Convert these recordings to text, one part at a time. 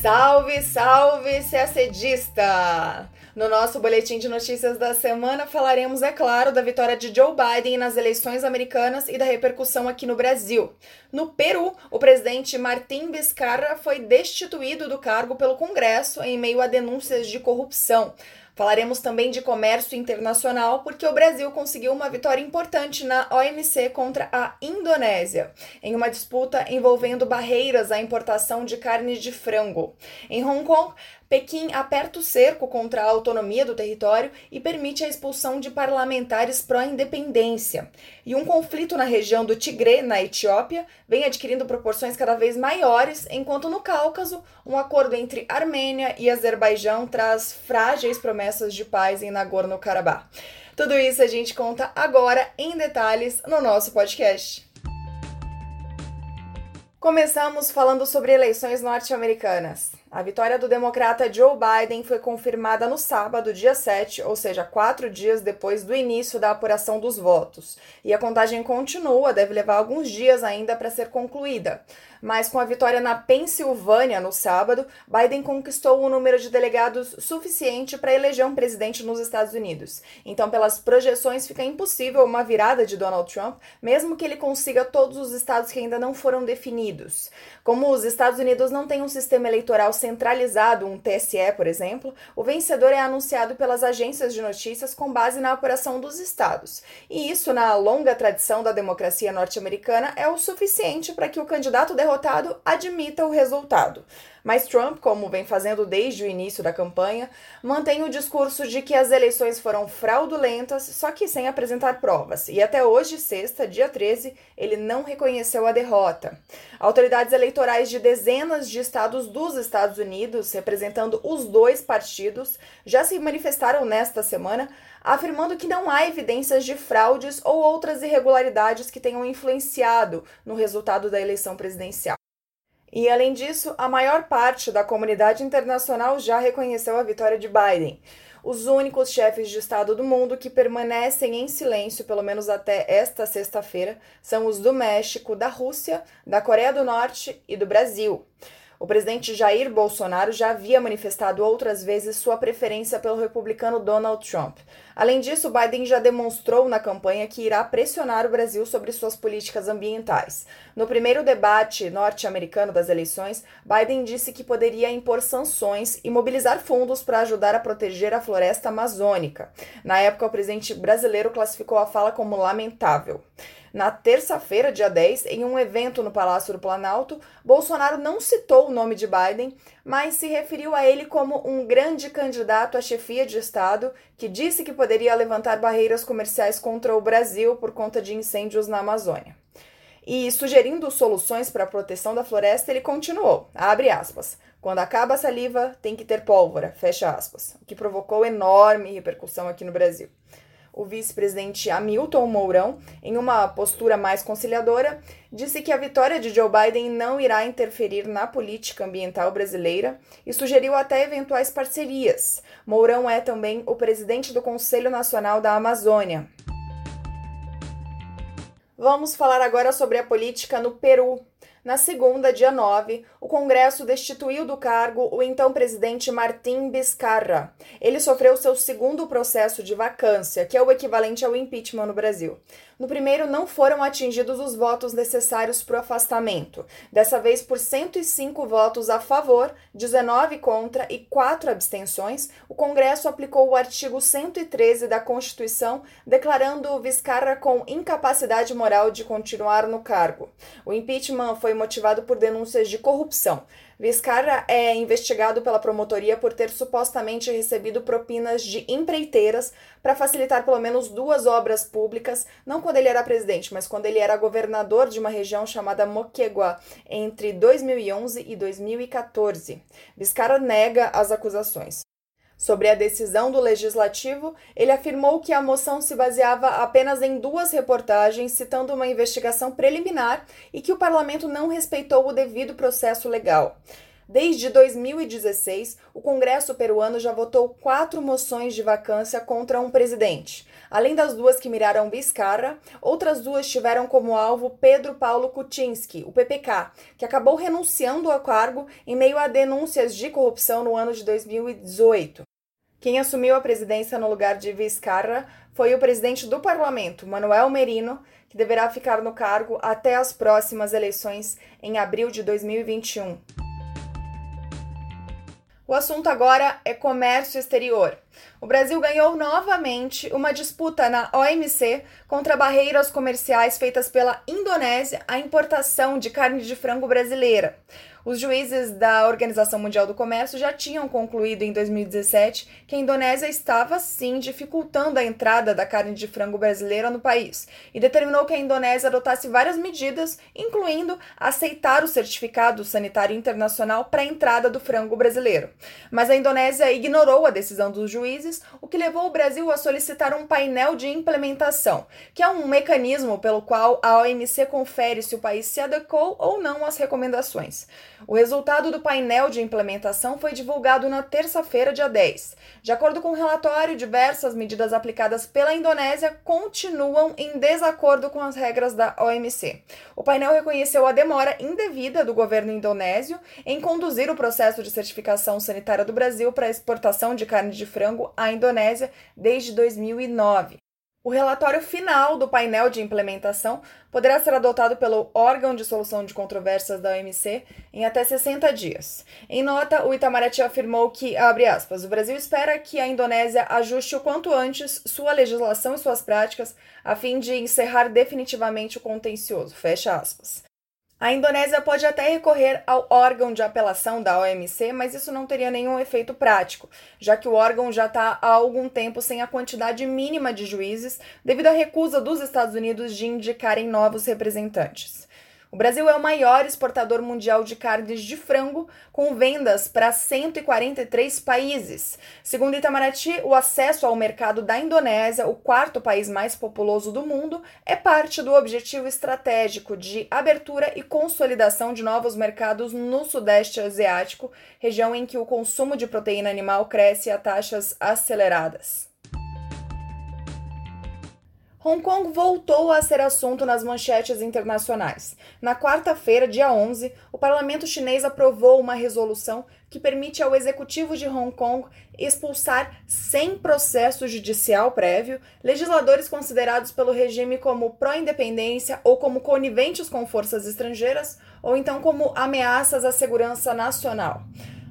Salve, salve, CACDista! No nosso boletim de notícias da semana falaremos, é claro, da vitória de Joe Biden nas eleições americanas e da repercussão aqui no Brasil. No Peru, o presidente Martim Vizcarra foi destituído do cargo pelo Congresso em meio a denúncias de corrupção. Falaremos também de comércio internacional, porque o Brasil conseguiu uma vitória importante na OMC contra a Indonésia, em uma disputa envolvendo barreiras à importação de carne de frango. Em Hong Kong, Pequim aperta o cerco contra a autonomia do território e permite a expulsão de parlamentares pró-independência. E um conflito na região do Tigre, na Etiópia, vem adquirindo proporções cada vez maiores, enquanto no Cáucaso, um acordo entre Armênia e Azerbaijão traz frágeis promessas de paz em Nagorno-Karabakh. Tudo isso a gente conta agora em detalhes no nosso podcast. Começamos falando sobre eleições norte-americanas. A vitória do democrata Joe Biden foi confirmada no sábado, dia 7, ou seja, quatro dias depois do início da apuração dos votos. E a contagem continua, deve levar alguns dias ainda para ser concluída mas com a vitória na Pensilvânia no sábado, Biden conquistou o número de delegados suficiente para eleger um presidente nos Estados Unidos. Então, pelas projeções, fica impossível uma virada de Donald Trump, mesmo que ele consiga todos os estados que ainda não foram definidos. Como os Estados Unidos não têm um sistema eleitoral centralizado, um TSE, por exemplo, o vencedor é anunciado pelas agências de notícias com base na apuração dos estados. E isso, na longa tradição da democracia norte-americana, é o suficiente para que o candidato derrotado admita o resultado. Mas Trump, como vem fazendo desde o início da campanha, mantém o discurso de que as eleições foram fraudulentas, só que sem apresentar provas. E até hoje, sexta, dia 13, ele não reconheceu a derrota. Autoridades eleitorais de dezenas de estados dos Estados Unidos, representando os dois partidos, já se manifestaram nesta semana afirmando que não há evidências de fraudes ou outras irregularidades que tenham influenciado no resultado da eleição presidencial. E, além disso, a maior parte da comunidade internacional já reconheceu a vitória de Biden. Os únicos chefes de Estado do mundo que permanecem em silêncio, pelo menos até esta sexta-feira, são os do México, da Rússia, da Coreia do Norte e do Brasil. O presidente Jair Bolsonaro já havia manifestado outras vezes sua preferência pelo republicano Donald Trump. Além disso, Biden já demonstrou na campanha que irá pressionar o Brasil sobre suas políticas ambientais. No primeiro debate norte-americano das eleições, Biden disse que poderia impor sanções e mobilizar fundos para ajudar a proteger a floresta amazônica. Na época, o presidente brasileiro classificou a fala como lamentável. Na terça-feira, dia 10, em um evento no Palácio do Planalto, Bolsonaro não citou o nome de Biden, mas se referiu a ele como um grande candidato à chefia de Estado que disse que poderia levantar barreiras comerciais contra o Brasil por conta de incêndios na Amazônia. E sugerindo soluções para a proteção da floresta, ele continuou, abre aspas, quando acaba a saliva, tem que ter pólvora, fecha aspas, o que provocou enorme repercussão aqui no Brasil o vice-presidente Hamilton Mourão, em uma postura mais conciliadora, disse que a vitória de Joe Biden não irá interferir na política ambiental brasileira e sugeriu até eventuais parcerias. Mourão é também o presidente do Conselho Nacional da Amazônia. Vamos falar agora sobre a política no Peru. Na segunda, dia 9, o Congresso destituiu do cargo o então presidente Martim Vizcarra. Ele sofreu seu segundo processo de vacância, que é o equivalente ao impeachment no Brasil. No primeiro, não foram atingidos os votos necessários para o afastamento, dessa vez por 105 votos a favor, 19 contra e 4 abstenções. O Congresso aplicou o artigo 113 da Constituição, declarando Vizcarra com incapacidade moral de continuar no cargo. O impeachment foi motivado por denúncias de corrupção. Vizcarra é investigado pela promotoria por ter supostamente recebido propinas de empreiteiras para facilitar pelo menos duas obras públicas, não quando ele era presidente, mas quando ele era governador de uma região chamada Moquegua, entre 2011 e 2014. Vizcarra nega as acusações. Sobre a decisão do legislativo, ele afirmou que a moção se baseava apenas em duas reportagens citando uma investigação preliminar e que o parlamento não respeitou o devido processo legal. Desde 2016, o Congresso peruano já votou quatro moções de vacância contra um presidente. Além das duas que miraram Vizcarra, outras duas tiveram como alvo Pedro Paulo Kuczynski, o PPK, que acabou renunciando ao cargo em meio a denúncias de corrupção no ano de 2018. Quem assumiu a presidência no lugar de Vizcarra foi o presidente do parlamento, Manuel Merino, que deverá ficar no cargo até as próximas eleições em abril de 2021. O assunto agora é comércio exterior. O Brasil ganhou novamente uma disputa na OMC contra barreiras comerciais feitas pela Indonésia à importação de carne de frango brasileira. Os juízes da Organização Mundial do Comércio já tinham concluído em 2017 que a Indonésia estava sim dificultando a entrada da carne de frango brasileira no país e determinou que a Indonésia adotasse várias medidas, incluindo aceitar o certificado sanitário internacional para a entrada do frango brasileiro. Mas a Indonésia ignorou a decisão dos juízes, o que levou o Brasil a solicitar um painel de implementação, que é um mecanismo pelo qual a OMC confere se o país se adequou ou não às recomendações. O resultado do painel de implementação foi divulgado na terça-feira, dia 10. De acordo com o relatório, diversas medidas aplicadas pela Indonésia continuam em desacordo com as regras da OMC. O painel reconheceu a demora indevida do governo indonésio em conduzir o processo de certificação sanitária do Brasil para exportação de carne de frango à Indonésia desde 2009. O relatório final do painel de implementação poderá ser adotado pelo órgão de solução de controvérsias da OMC em até 60 dias. Em nota, o Itamaraty afirmou que, aspas, o Brasil espera que a Indonésia ajuste o quanto antes sua legislação e suas práticas a fim de encerrar definitivamente o contencioso. A Indonésia pode até recorrer ao órgão de apelação da OMC, mas isso não teria nenhum efeito prático, já que o órgão já está há algum tempo sem a quantidade mínima de juízes devido à recusa dos Estados Unidos de indicarem novos representantes. O Brasil é o maior exportador mundial de carnes de frango, com vendas para 143 países. Segundo Itamaraty, o acesso ao mercado da Indonésia, o quarto país mais populoso do mundo, é parte do objetivo estratégico de abertura e consolidação de novos mercados no Sudeste Asiático, região em que o consumo de proteína animal cresce a taxas aceleradas. Hong Kong voltou a ser assunto nas manchetes internacionais. Na quarta-feira, dia 11, o parlamento chinês aprovou uma resolução que permite ao executivo de Hong Kong expulsar, sem processo judicial prévio, legisladores considerados pelo regime como pró-independência ou como coniventes com forças estrangeiras, ou então como ameaças à segurança nacional.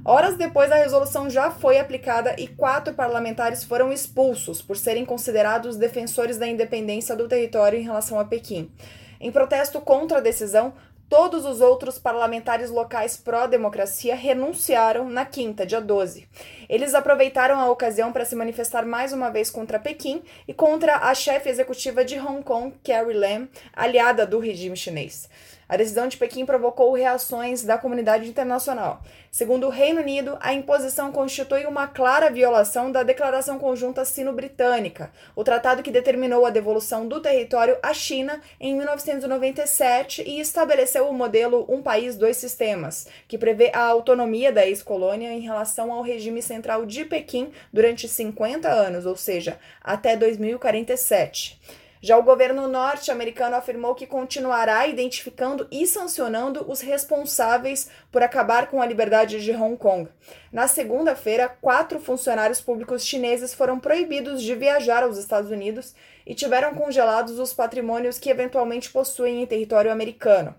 Horas depois, a resolução já foi aplicada e quatro parlamentares foram expulsos por serem considerados defensores da independência do território em relação a Pequim. Em protesto contra a decisão, todos os outros parlamentares locais pró-democracia renunciaram na quinta, dia 12. Eles aproveitaram a ocasião para se manifestar mais uma vez contra Pequim e contra a chefe executiva de Hong Kong, Carrie Lam, aliada do regime chinês. A decisão de Pequim provocou reações da comunidade internacional. Segundo o Reino Unido, a imposição constitui uma clara violação da Declaração Conjunta Sino-Britânica, o tratado que determinou a devolução do território à China em 1997 e estabeleceu o modelo Um País, Dois Sistemas, que prevê a autonomia da ex-colônia em relação ao regime central de Pequim durante 50 anos, ou seja, até 2047. Já o governo norte-americano afirmou que continuará identificando e sancionando os responsáveis por acabar com a liberdade de Hong Kong. Na segunda-feira, quatro funcionários públicos chineses foram proibidos de viajar aos Estados Unidos e tiveram congelados os patrimônios que eventualmente possuem em território americano.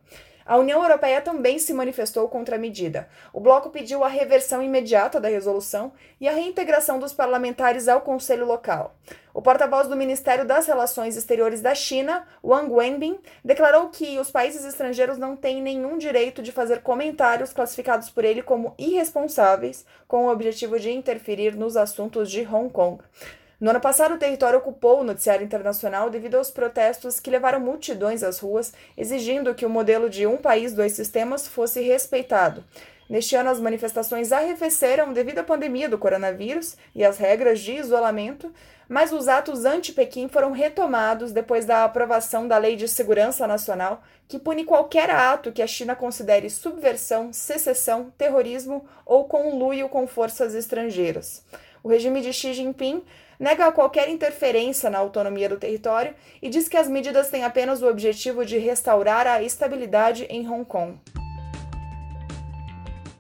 A União Europeia também se manifestou contra a medida. O bloco pediu a reversão imediata da resolução e a reintegração dos parlamentares ao Conselho Local. O porta-voz do Ministério das Relações Exteriores da China, Wang Wenbin, declarou que os países estrangeiros não têm nenhum direito de fazer comentários classificados por ele como irresponsáveis com o objetivo de interferir nos assuntos de Hong Kong. No ano passado, o território ocupou o noticiário internacional devido aos protestos que levaram multidões às ruas, exigindo que o modelo de um país, dois sistemas fosse respeitado. Neste ano, as manifestações arrefeceram devido à pandemia do coronavírus e às regras de isolamento, mas os atos anti-Pequim foram retomados depois da aprovação da Lei de Segurança Nacional, que pune qualquer ato que a China considere subversão, secessão, terrorismo ou conluio com forças estrangeiras. O regime de Xi Jinping nega qualquer interferência na autonomia do território e diz que as medidas têm apenas o objetivo de restaurar a estabilidade em Hong Kong.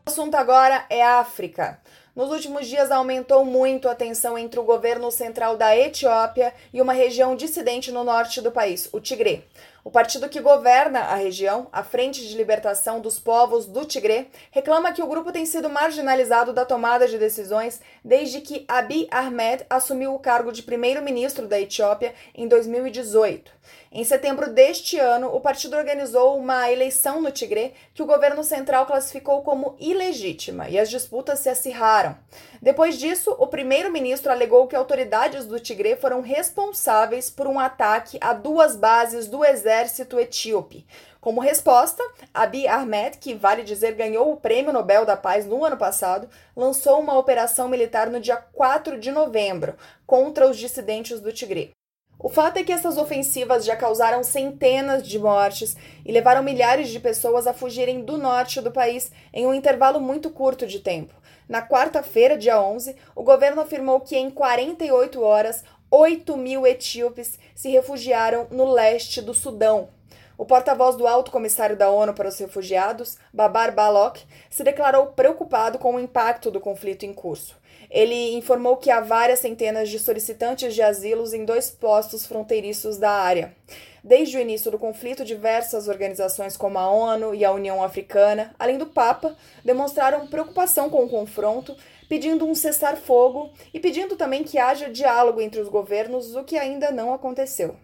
O assunto agora é África. Nos últimos dias aumentou muito a tensão entre o governo central da Etiópia e uma região dissidente no norte do país, o Tigré. O partido que governa a região, a Frente de Libertação dos Povos do Tigré, reclama que o grupo tem sido marginalizado da tomada de decisões desde que Abiy Ahmed assumiu o cargo de primeiro-ministro da Etiópia em 2018. Em setembro deste ano, o partido organizou uma eleição no Tigré que o governo central classificou como ilegítima e as disputas se acirraram. Depois disso, o primeiro-ministro alegou que autoridades do Tigré foram responsáveis por um ataque a duas bases do exército etíope. Como resposta, Abiy Ahmed, que vale dizer ganhou o Prêmio Nobel da Paz no ano passado, lançou uma operação militar no dia 4 de novembro contra os dissidentes do Tigré. O fato é que essas ofensivas já causaram centenas de mortes e levaram milhares de pessoas a fugirem do norte do país em um intervalo muito curto de tempo. Na quarta-feira, dia 11, o governo afirmou que em 48 horas, 8 mil etíopes se refugiaram no leste do Sudão. O porta-voz do Alto Comissário da ONU para os Refugiados, Babar Balok, se declarou preocupado com o impacto do conflito em curso. Ele informou que há várias centenas de solicitantes de asilos em dois postos fronteiriços da área. Desde o início do conflito, diversas organizações como a ONU e a União Africana, além do Papa, demonstraram preocupação com o confronto, pedindo um cessar-fogo e pedindo também que haja diálogo entre os governos, o que ainda não aconteceu.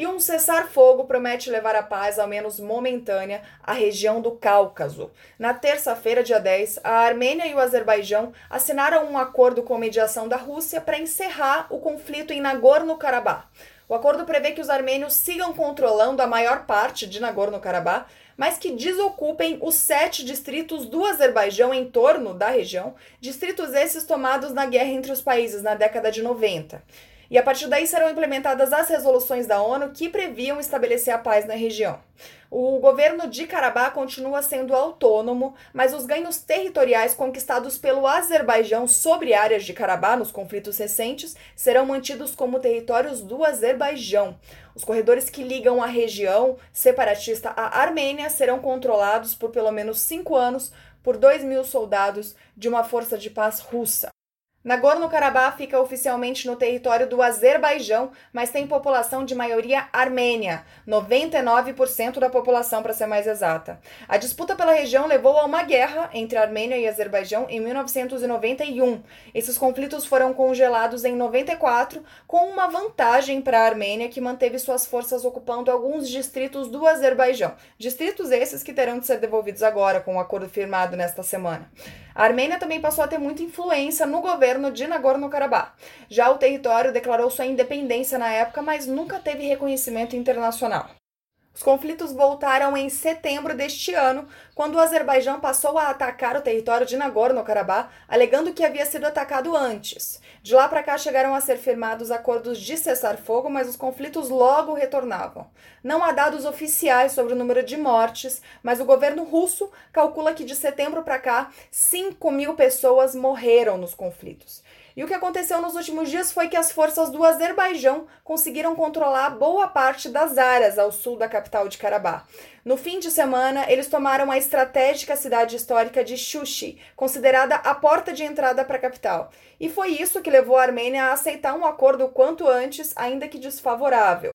E um cessar-fogo promete levar a paz, ao menos momentânea, à região do Cáucaso. Na terça-feira, dia 10, a Armênia e o Azerbaijão assinaram um acordo com mediação da Rússia para encerrar o conflito em Nagorno-Karabakh. O acordo prevê que os armênios sigam controlando a maior parte de Nagorno-Karabakh, mas que desocupem os sete distritos do Azerbaijão em torno da região, distritos esses tomados na guerra entre os países na década de 90. E a partir daí serão implementadas as resoluções da ONU que previam estabelecer a paz na região. O governo de Karabakh continua sendo autônomo, mas os ganhos territoriais conquistados pelo Azerbaijão sobre áreas de Karabakh nos conflitos recentes serão mantidos como territórios do Azerbaijão. Os corredores que ligam a região separatista à Armênia serão controlados por pelo menos cinco anos por 2 mil soldados de uma força de paz russa. Nagorno-Karabakh fica oficialmente no território do Azerbaijão, mas tem população de maioria armênia, 99% da população para ser mais exata. A disputa pela região levou a uma guerra entre Armênia e Azerbaijão em 1991. Esses conflitos foram congelados em 94, com uma vantagem para a Armênia, que manteve suas forças ocupando alguns distritos do Azerbaijão. Distritos esses que terão de ser devolvidos agora com o um acordo firmado nesta semana. A Armênia também passou a ter muita influência no governo de Nagorno-Karabakh. Já o território declarou sua independência na época, mas nunca teve reconhecimento internacional. Os conflitos voltaram em setembro deste ano, quando o Azerbaijão passou a atacar o território de Nagorno-Karabakh, alegando que havia sido atacado antes. De lá para cá chegaram a ser firmados acordos de cessar-fogo, mas os conflitos logo retornavam. Não há dados oficiais sobre o número de mortes, mas o governo russo calcula que de setembro para cá 5 mil pessoas morreram nos conflitos. E o que aconteceu nos últimos dias foi que as forças do Azerbaijão conseguiram controlar boa parte das áreas ao sul da capital de Karabakh. No fim de semana, eles tomaram a estratégica cidade histórica de Shushi, considerada a porta de entrada para a capital. E foi isso que levou a Armênia a aceitar um acordo quanto antes, ainda que desfavorável.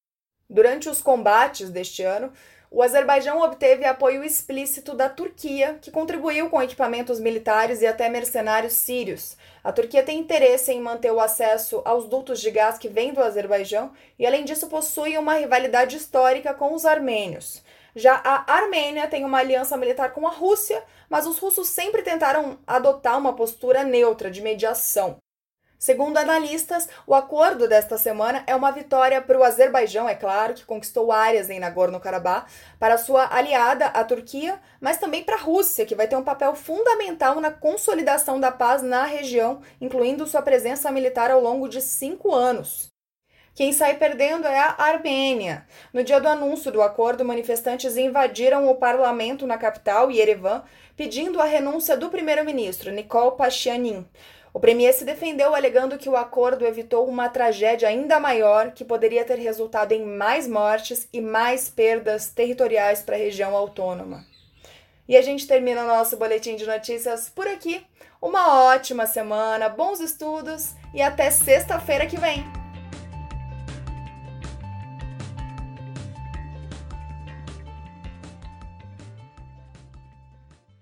Durante os combates deste ano, o Azerbaijão obteve apoio explícito da Turquia, que contribuiu com equipamentos militares e até mercenários sírios. A Turquia tem interesse em manter o acesso aos dutos de gás que vêm do Azerbaijão e, além disso, possui uma rivalidade histórica com os armênios. Já a Armênia tem uma aliança militar com a Rússia, mas os russos sempre tentaram adotar uma postura neutra de mediação. Segundo analistas, o acordo desta semana é uma vitória para o Azerbaijão, é claro, que conquistou áreas em Nagorno-Karabakh, para sua aliada, a Turquia, mas também para a Rússia, que vai ter um papel fundamental na consolidação da paz na região, incluindo sua presença militar ao longo de cinco anos. Quem sai perdendo é a Armênia. No dia do anúncio do acordo, manifestantes invadiram o parlamento na capital, Yerevan, pedindo a renúncia do primeiro-ministro, Nikol Pashinyan. O premier se defendeu alegando que o acordo evitou uma tragédia ainda maior que poderia ter resultado em mais mortes e mais perdas territoriais para a região autônoma. E a gente termina o nosso boletim de notícias por aqui. Uma ótima semana, bons estudos e até sexta-feira que vem!